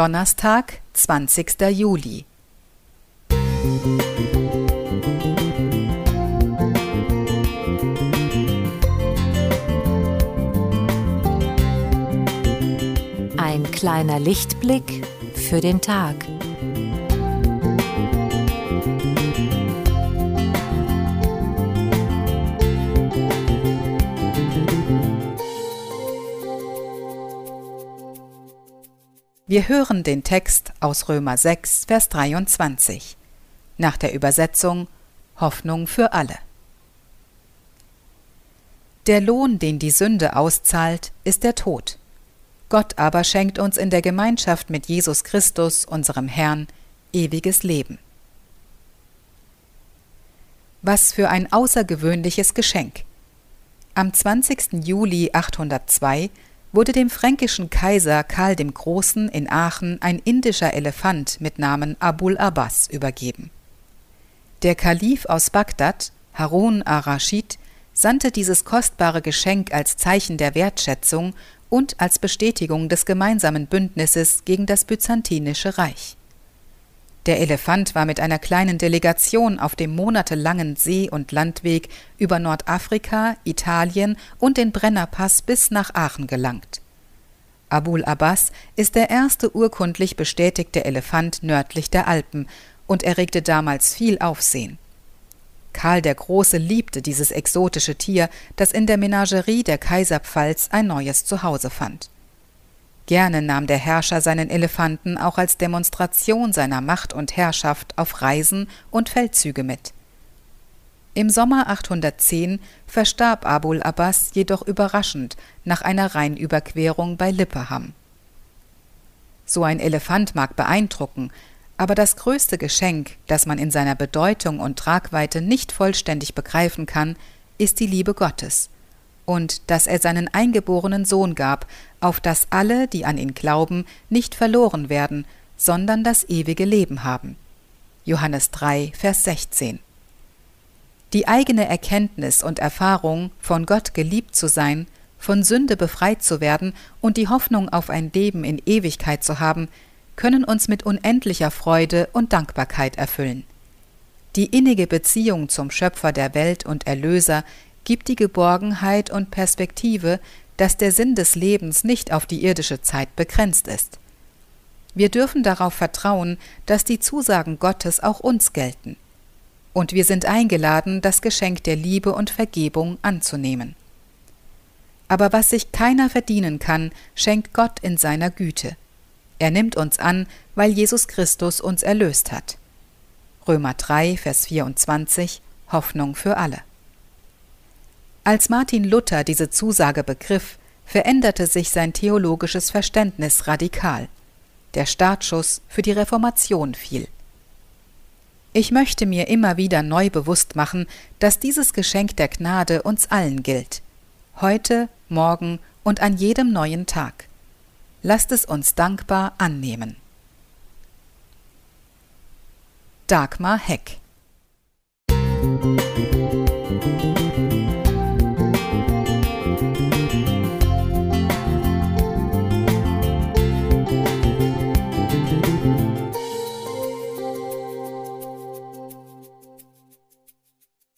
Donnerstag, 20. Juli. Ein kleiner Lichtblick für den Tag. Wir hören den Text aus Römer 6, Vers 23. Nach der Übersetzung Hoffnung für alle. Der Lohn, den die Sünde auszahlt, ist der Tod. Gott aber schenkt uns in der Gemeinschaft mit Jesus Christus, unserem Herrn, ewiges Leben. Was für ein außergewöhnliches Geschenk. Am 20. Juli 802 wurde dem fränkischen Kaiser Karl dem Großen in Aachen ein indischer Elefant mit Namen Abul Abbas übergeben. Der Kalif aus Bagdad, Harun ar-Raschid, sandte dieses kostbare Geschenk als Zeichen der Wertschätzung und als Bestätigung des gemeinsamen Bündnisses gegen das Byzantinische Reich. Der Elefant war mit einer kleinen Delegation auf dem monatelangen See- und Landweg über Nordafrika, Italien und den Brennerpass bis nach Aachen gelangt. Abul Abbas ist der erste urkundlich bestätigte Elefant nördlich der Alpen und erregte damals viel Aufsehen. Karl der Große liebte dieses exotische Tier, das in der Menagerie der Kaiserpfalz ein neues Zuhause fand. Gerne nahm der Herrscher seinen Elefanten auch als Demonstration seiner Macht und Herrschaft auf Reisen und Feldzüge mit. Im Sommer 810 verstarb Abul Abbas jedoch überraschend nach einer Rheinüberquerung bei Lippeham. So ein Elefant mag beeindrucken, aber das größte Geschenk, das man in seiner Bedeutung und Tragweite nicht vollständig begreifen kann, ist die Liebe Gottes – und dass er seinen eingeborenen Sohn gab, auf dass alle, die an ihn glauben, nicht verloren werden, sondern das ewige Leben haben. Johannes 3, Vers 16. Die eigene Erkenntnis und Erfahrung, von Gott geliebt zu sein, von Sünde befreit zu werden und die Hoffnung auf ein Leben in Ewigkeit zu haben, können uns mit unendlicher Freude und Dankbarkeit erfüllen. Die innige Beziehung zum Schöpfer der Welt und Erlöser gibt die Geborgenheit und Perspektive, dass der Sinn des Lebens nicht auf die irdische Zeit begrenzt ist. Wir dürfen darauf vertrauen, dass die Zusagen Gottes auch uns gelten. Und wir sind eingeladen, das Geschenk der Liebe und Vergebung anzunehmen. Aber was sich keiner verdienen kann, schenkt Gott in seiner Güte. Er nimmt uns an, weil Jesus Christus uns erlöst hat. Römer 3, Vers 24 Hoffnung für alle. Als Martin Luther diese Zusage begriff, veränderte sich sein theologisches Verständnis radikal. Der Startschuss für die Reformation fiel. Ich möchte mir immer wieder neu bewusst machen, dass dieses Geschenk der Gnade uns allen gilt. Heute, morgen und an jedem neuen Tag. Lasst es uns dankbar annehmen. Dagmar Heck Musik